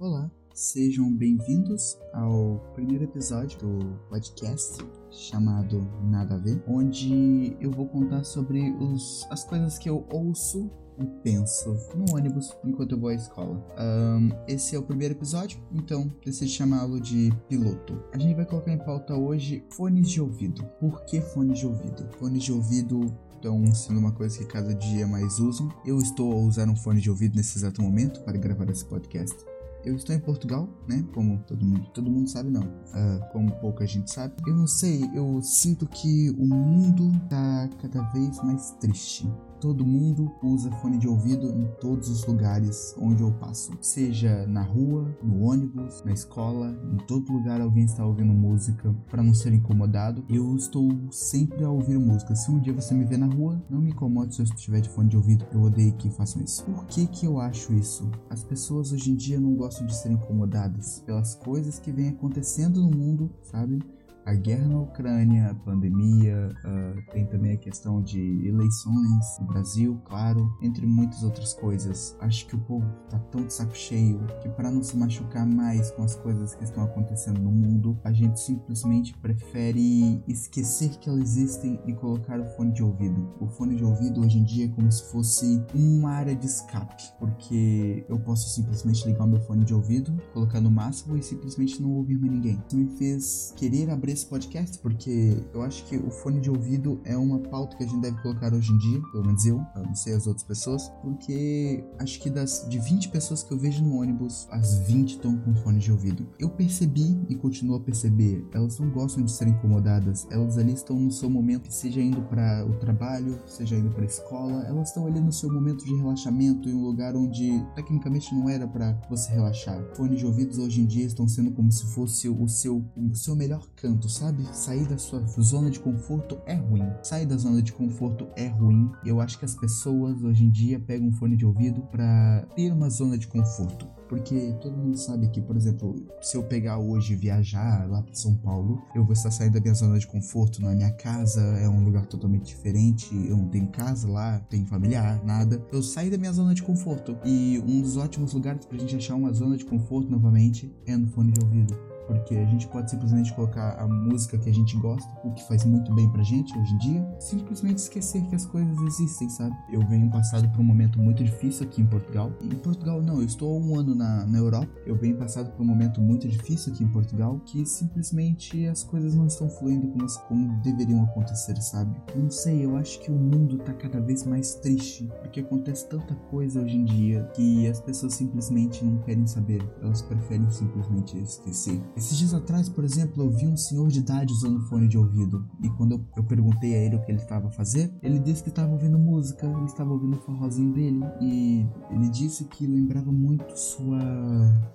Olá, sejam bem-vindos ao primeiro episódio do podcast chamado Nada a Ver, onde eu vou contar sobre os, as coisas que eu ouço e penso no ônibus enquanto eu vou à escola. Um, esse é o primeiro episódio, então decidi chamá-lo de piloto. A gente vai colocar em pauta hoje fones de ouvido. Por que fones de ouvido? Fones de ouvido estão sendo uma coisa que cada dia mais usam. Eu estou a usar um fone de ouvido nesse exato momento para gravar esse podcast. Eu estou em Portugal, né? Como todo mundo, todo mundo sabe não. Uh, como pouca gente sabe. Eu não sei, eu sinto que o mundo tá cada vez mais triste todo mundo usa fone de ouvido em todos os lugares onde eu passo. Seja na rua, no ônibus, na escola, em todo lugar alguém está ouvindo música para não ser incomodado. Eu estou sempre a ouvir música. Se um dia você me ver na rua, não me incomode se eu estiver de fone de ouvido. Eu odeio que façam isso. Por que que eu acho isso? As pessoas hoje em dia não gostam de ser incomodadas pelas coisas que vêm acontecendo no mundo, sabe? A guerra na Ucrânia, a pandemia, uh, tem também a questão de eleições no Brasil, claro, entre muitas outras coisas. Acho que o povo tá tão de saco cheio que para não se machucar mais com as coisas que estão acontecendo no mundo, a gente simplesmente prefere esquecer que elas existem e colocar o fone de ouvido. O fone de ouvido hoje em dia é como se fosse uma área de escape, porque eu posso simplesmente ligar o meu fone de ouvido, colocar no máximo e simplesmente não ouvir mais ninguém. Isso me fez querer abrir esse podcast, porque eu acho que o fone de ouvido é uma pauta que a gente deve colocar hoje em dia, pelo menos eu, eu não sei as outras pessoas, porque acho que das de 20 pessoas que eu vejo no ônibus, as 20 estão com fone de ouvido. Eu percebi e continuo a perceber, elas não gostam de ser incomodadas, elas ali estão no seu momento, seja indo para o trabalho, seja indo para a escola, elas estão ali no seu momento de relaxamento em um lugar onde tecnicamente não era para você relaxar. Fones de ouvidos hoje em dia estão sendo como se fosse o seu, o seu melhor canto sabe? Sair da sua zona de conforto é ruim. Sair da zona de conforto é ruim. Eu acho que as pessoas hoje em dia pegam um fone de ouvido para ter uma zona de conforto. Porque todo mundo sabe que, por exemplo, se eu pegar hoje e viajar lá para São Paulo, eu vou estar saindo da minha zona de conforto, não é minha casa, é um lugar totalmente diferente, eu não tenho casa lá, tenho familiar, nada. Eu saio da minha zona de conforto. E um dos ótimos lugares pra gente achar uma zona de conforto novamente é no fone de ouvido porque a gente pode simplesmente colocar a música que a gente gosta, o que faz muito bem pra gente hoje em dia, simplesmente esquecer que as coisas existem, sabe? Eu venho passado por um momento muito difícil aqui em Portugal. Em Portugal não, eu estou há um ano na, na Europa, eu venho passado por um momento muito difícil aqui em Portugal, que simplesmente as coisas não estão fluindo como, como deveriam acontecer, sabe? Não sei, eu acho que o mundo tá cada vez mais triste, porque acontece tanta coisa hoje em dia que as pessoas simplesmente não querem saber, elas preferem simplesmente esquecer. Esses dias atrás, por exemplo, eu vi um senhor de idade usando fone de ouvido. E quando eu, perguntei a ele o que ele estava a fazer, ele disse que estava ouvindo música, ele estava ouvindo o forrozinho dele. E ele disse que lembrava muito sua,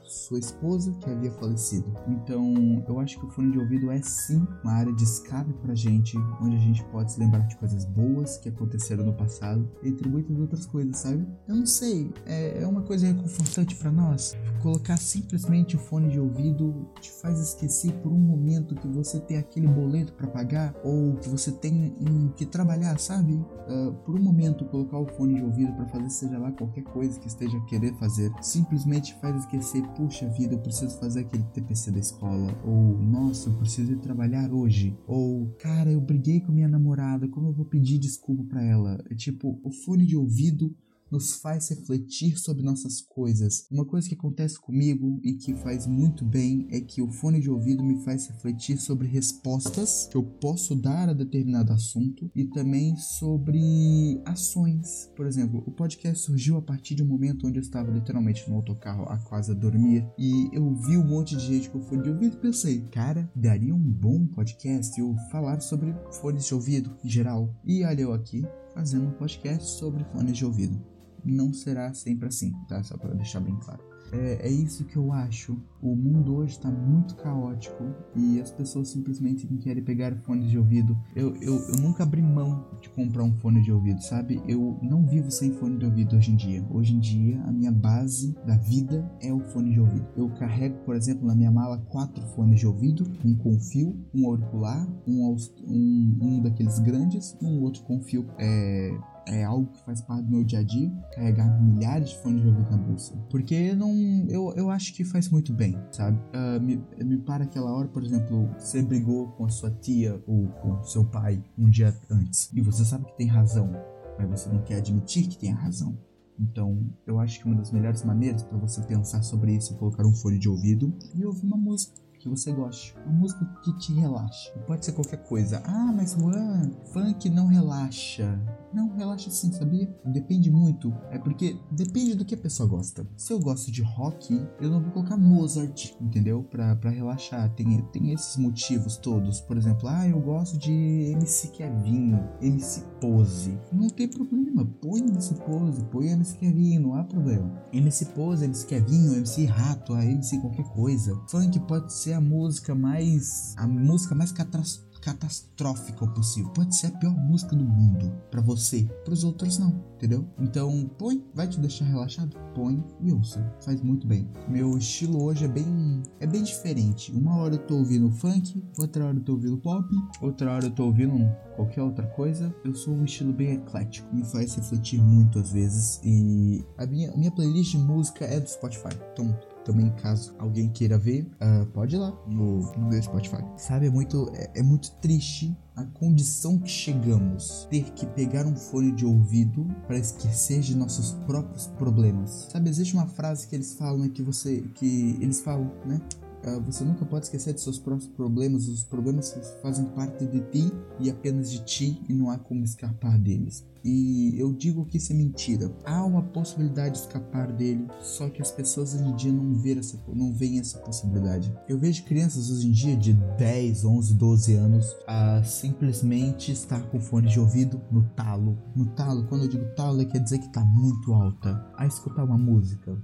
sua esposa que havia falecido. Então, eu acho que o fone de ouvido é sim uma área de escape pra gente, onde a gente pode se lembrar de coisas boas que aconteceram no passado, entre muitas outras coisas, sabe? Eu não sei, é, é uma coisa reconfortante para nós. Colocar simplesmente o fone de ouvido te faz esquecer por um momento que você tem aquele boleto para pagar ou que você tem um, que trabalhar, sabe? Uh, por um momento colocar o fone de ouvido para fazer seja lá qualquer coisa que esteja a querer fazer, simplesmente faz esquecer, puxa vida, eu preciso fazer aquele TPC da escola ou nossa, eu preciso ir trabalhar hoje ou cara, eu briguei com minha namorada, como eu vou pedir desculpa para ela? É tipo, o fone de ouvido nos faz refletir sobre nossas coisas. Uma coisa que acontece comigo e que faz muito bem é que o fone de ouvido me faz refletir sobre respostas que eu posso dar a determinado assunto e também sobre ações. Por exemplo, o podcast surgiu a partir de um momento onde eu estava literalmente no autocarro a quase a dormir e eu vi um monte de gente com fone de ouvido e pensei, cara, daria um bom podcast eu falar sobre fones de ouvido em geral. E olha eu aqui fazendo um podcast sobre fones de ouvido não será sempre assim, tá? Só para deixar bem claro. É, é, isso que eu acho. O mundo hoje está muito caótico e as pessoas simplesmente não querem pegar fones de ouvido. Eu, eu, eu nunca abri mão de comprar um fone de ouvido, sabe? Eu não vivo sem fone de ouvido hoje em dia. Hoje em dia, a minha base da vida é o fone de ouvido. Eu carrego, por exemplo, na minha mala quatro fones de ouvido: um com fio, um auricular, um, um, um daqueles grandes e um outro com fio. É, é algo que faz parte do meu dia a dia, carregar milhares de fones de ouvido na bolsa. Porque não, eu, eu acho que faz muito bem, sabe? Uh, me, me para aquela hora, por exemplo, você brigou com a sua tia ou com seu pai um dia antes e você sabe que tem razão, mas você não quer admitir que tem a razão. Então, eu acho que uma das melhores maneiras para você pensar sobre isso é colocar um fone de ouvido e ouvir uma música que você goste. Uma música que te relaxe. Pode ser qualquer coisa. Ah, mas Juan, funk não relaxa. Não, relaxa sim, sabia? Depende muito. É porque depende do que a pessoa gosta. Se eu gosto de rock, eu não vou colocar Mozart, entendeu? Pra, pra relaxar. Tem, tem esses motivos todos. Por exemplo, ah, eu gosto de MC Kevinho, MC Pose. Não tem problema. Põe MC Pose, põe MC Kevinho, não há problema. MC Pose, MC Kevinho, MC Rato, MC qualquer coisa. Funk pode ser a música mais. a música mais catastrófica catastrófica possível. Pode ser a pior música do mundo para você, para os outros não, entendeu? Então, põe, vai te deixar relaxado? Põe e ouça. Faz muito bem. Meu estilo hoje é bem é bem diferente. Uma hora eu tô ouvindo funk, outra hora eu tô ouvindo pop, outra hora eu tô ouvindo qualquer outra coisa. Eu sou um estilo bem eclético, me faz refletir muito às vezes e a minha, minha playlist de música é do Spotify. Então, também, caso alguém queira ver, uh, pode ir lá no, no meu Spotify. Sabe, é muito, é, é muito triste a condição que chegamos ter que pegar um fone de ouvido para esquecer de nossos próprios problemas. Sabe, existe uma frase que eles falam né, que você que eles falam, né? Uh, você nunca pode esquecer de seus próprios problemas, os problemas fazem parte de ti e apenas de ti e não há como escapar deles. E eu digo que isso é mentira. Há uma possibilidade de escapar dele, só que as pessoas hoje em dia não essa, não veem essa possibilidade. Eu vejo crianças hoje em dia de 10, 11, 12 anos a simplesmente estar com fone de ouvido no talo. No talo, quando eu digo talo, quer dizer que está muito alta. A escutar uma música.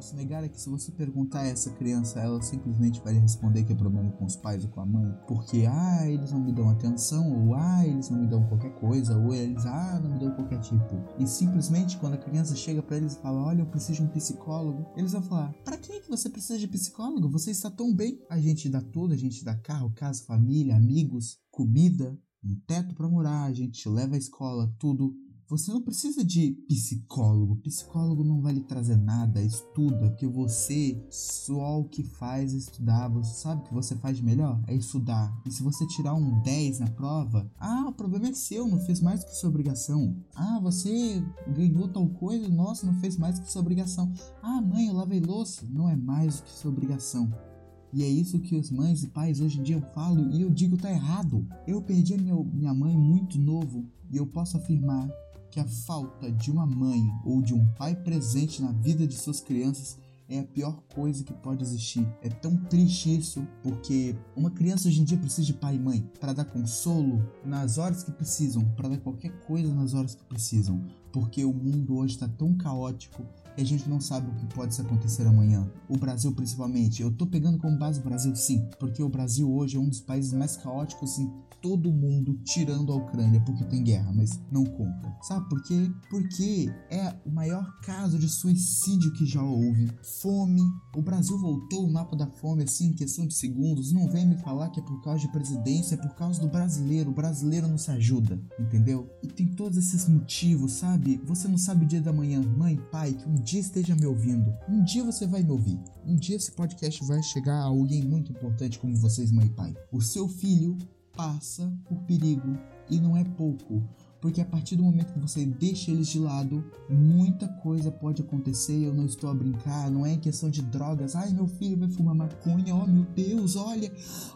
Posso negar é que se você perguntar a essa criança, ela simplesmente vai responder que é problema com os pais ou com a mãe, porque ah, eles não me dão atenção, ou ah, eles não me dão qualquer coisa, ou eles ah, não me dão qualquer tipo. E simplesmente quando a criança chega para eles e fala: "Olha, eu preciso de um psicólogo", eles vão falar: "Para que que você precisa de psicólogo? Você está tão bem". A gente dá tudo, a gente dá carro, casa, família, amigos, comida, um teto para morar, a gente leva a escola, tudo você não precisa de psicólogo. Psicólogo não vai lhe trazer nada. Estuda, porque você só o que faz é estudar. Você sabe o que você faz melhor? É estudar. E se você tirar um 10 na prova, ah, o problema é seu, não fez mais que sua obrigação. Ah, você ganhou tal coisa, nossa, não fez mais que sua obrigação. Ah, mãe, eu lavei louça. Não é mais do que sua obrigação. E é isso que os mães e pais hoje em dia falam e eu digo tá errado. Eu perdi a minha mãe muito novo e eu posso afirmar que a falta de uma mãe ou de um pai presente na vida de suas crianças é a pior coisa que pode existir. É tão triste isso, porque uma criança hoje em dia precisa de pai e mãe para dar consolo nas horas que precisam, para dar qualquer coisa nas horas que precisam, porque o mundo hoje está tão caótico a gente não sabe o que pode acontecer amanhã. O Brasil, principalmente. Eu tô pegando como base o Brasil, sim, porque o Brasil hoje é um dos países mais caóticos em todo mundo, tirando a Ucrânia, porque tem guerra, mas não conta. Sabe por quê? Porque é o maior caso de suicídio que já houve. Fome. O Brasil voltou o mapa da fome assim em questão de segundos. Não vem me falar que é por causa de presidência, é por causa do brasileiro. O brasileiro não se ajuda, entendeu? E tem todos esses motivos, sabe? Você não sabe o dia da manhã, mãe, pai, que um dia esteja me ouvindo. Um dia você vai me ouvir. Um dia esse podcast vai chegar a alguém muito importante como vocês, mãe e pai. O seu filho passa por perigo e não é pouco porque a partir do momento que você deixa eles de lado, muita coisa pode acontecer. Eu não estou a brincar, não é questão de drogas. Ai, meu filho vai fumar maconha, oh meu Deus, olha,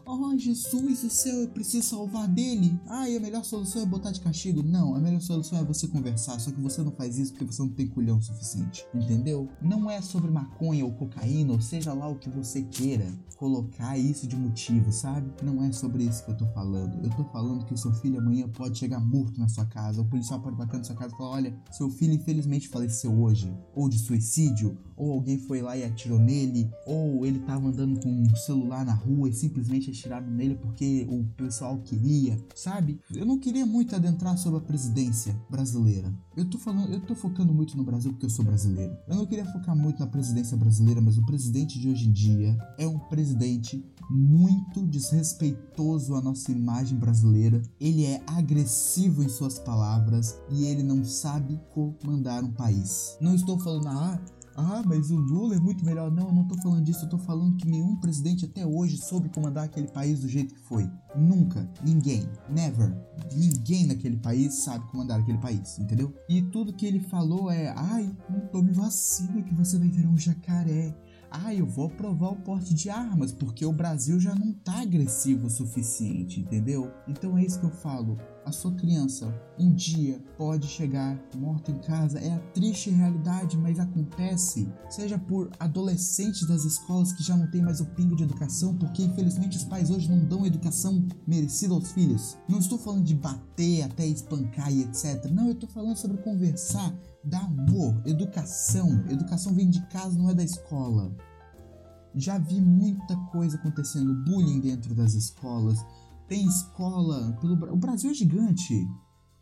oh Jesus do céu, eu preciso salvar dele. Ai, a melhor solução é botar de castigo. Não, a melhor solução é você conversar, só que você não faz isso porque você não tem culhão suficiente, entendeu? Não é sobre maconha ou cocaína, ou seja lá o que você queira colocar isso de motivo, sabe? Não é sobre isso que eu tô falando. Eu tô falando que o seu filho amanhã pode chegar morto na sua casa, o policial pode bater na sua casa e falar: olha, seu filho infelizmente faleceu hoje, ou de suicídio, ou alguém foi lá e atirou nele, ou ele tava andando com um celular na rua e simplesmente atiraram nele porque o pessoal queria, sabe? Eu não queria muito adentrar sobre a presidência brasileira. Eu tô falando, eu tô focando muito no Brasil porque eu sou brasileiro. Eu não queria focar muito na presidência brasileira, mas o presidente de hoje em dia é um presidente muito desrespeitoso à nossa imagem brasileira. Ele é agressivo em suas palavras e ele não sabe comandar um país. Não estou falando, ah, ah, mas o Lula é muito melhor. Não, eu não tô falando disso, eu tô falando que nenhum presidente até hoje soube comandar aquele país do jeito que foi. Nunca, ninguém, never, ninguém naquele país sabe comandar aquele país, entendeu? E tudo que ele falou é: ai, não tome vacina que você vai virar um jacaré ah, eu vou aprovar o porte de armas, porque o Brasil já não tá agressivo o suficiente, entendeu? Então é isso que eu falo. A sua criança um dia pode chegar morta em casa, é a triste realidade, mas acontece. Seja por adolescentes das escolas que já não tem mais o pingo de educação, porque infelizmente os pais hoje não dão educação merecida aos filhos. Não estou falando de bater até espancar e etc. Não, eu estou falando sobre conversar dá amor, educação. Educação vem de casa, não é da escola. Já vi muita coisa acontecendo, bullying dentro das escolas. Tem escola pelo o Brasil é gigante.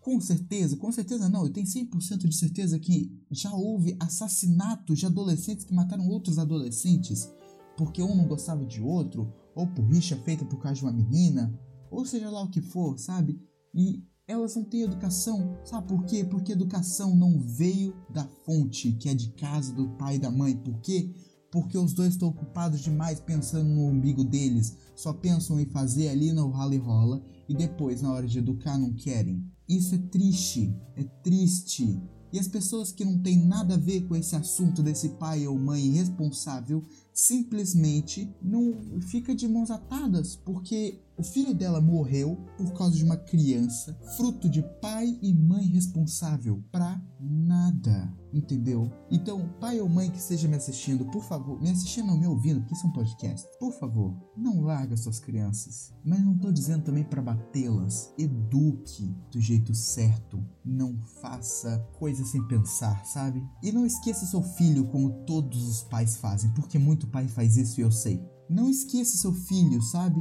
Com certeza, com certeza não, eu tenho 100% de certeza que já houve assassinatos de adolescentes que mataram outros adolescentes porque um não gostava de outro, ou por rixa feita por causa de uma menina, ou seja lá o que for, sabe? E elas não têm educação. Sabe por quê? Porque educação não veio da fonte, que é de casa do pai e da mãe. Por quê? Porque os dois estão ocupados demais pensando no umbigo deles, só pensam em fazer ali no rala e rola e depois, na hora de educar, não querem. Isso é triste, é triste. E as pessoas que não têm nada a ver com esse assunto desse pai ou mãe irresponsável simplesmente não fica de mãos atadas, porque o filho dela morreu por causa de uma criança, fruto de pai e mãe responsável pra nada, entendeu? Então, pai ou mãe que esteja me assistindo, por favor, me assistindo ou me ouvindo, porque isso é um podcast, por favor, não larga suas crianças. Mas não tô dizendo também para batê-las. Eduque do jeito certo. Não faça coisas sem pensar, sabe? E não esqueça seu filho como todos os pais fazem, porque muito pai faz isso e eu sei. Não esqueça seu filho, sabe?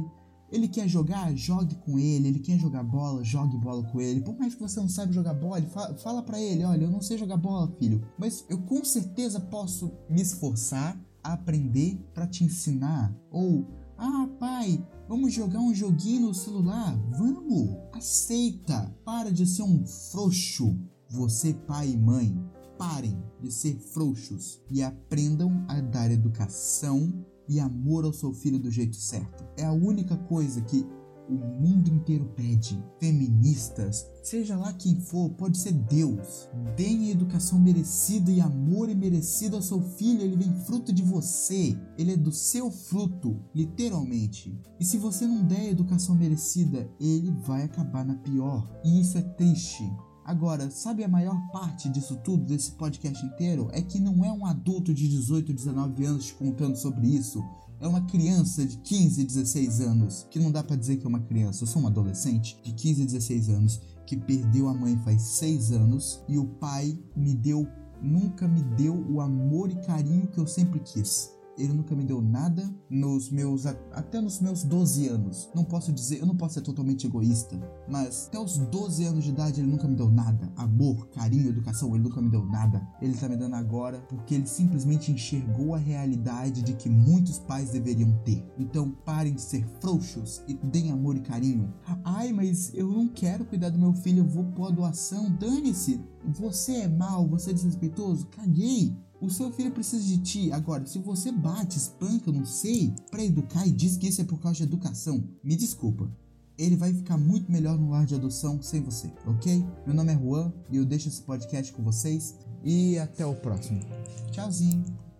Ele quer jogar, jogue com ele. Ele quer jogar bola, jogue bola com ele. Por mais que você não saiba jogar bola, fala, fala para ele: olha, eu não sei jogar bola, filho, mas eu com certeza posso me esforçar a aprender para te ensinar. Ou, ah, pai, vamos jogar um joguinho no celular? Vamos! Aceita! Para de ser um frouxo. Você, pai e mãe, parem de ser frouxos e aprendam a dar educação e amor ao seu filho do jeito certo. É a única coisa que o mundo inteiro pede. Feministas, seja lá quem for, pode ser Deus. Deem a educação merecida e amor imerecido ao seu filho, ele vem fruto de você. Ele é do seu fruto, literalmente. E se você não der a educação merecida, ele vai acabar na pior. E isso é triste. Agora, sabe a maior parte disso tudo, desse podcast inteiro? É que não é um adulto de 18, 19 anos te contando sobre isso. É uma criança de 15, 16 anos, que não dá para dizer que é uma criança, eu sou um adolescente de 15, 16 anos, que perdeu a mãe faz 6 anos e o pai me deu, nunca me deu o amor e carinho que eu sempre quis. Ele nunca me deu nada nos meus até nos meus 12 anos. Não posso dizer, eu não posso ser totalmente egoísta, mas até os 12 anos de idade ele nunca me deu nada. Amor, carinho, educação, ele nunca me deu nada. Ele tá me dando agora porque ele simplesmente enxergou a realidade de que muitos pais deveriam ter. Então parem de ser frouxos e deem amor e carinho. Ai, mas eu não quero cuidar do meu filho, eu vou pôr a doação. Dane-se. Você é mal, você é desrespeitoso? Caguei. O seu filho precisa de ti. Agora, se você bate, espanca, não sei, para educar e diz que isso é por causa de educação, me desculpa. Ele vai ficar muito melhor no lar de adoção sem você, ok? Meu nome é Juan e eu deixo esse podcast com vocês. E até o próximo. Tchauzinho.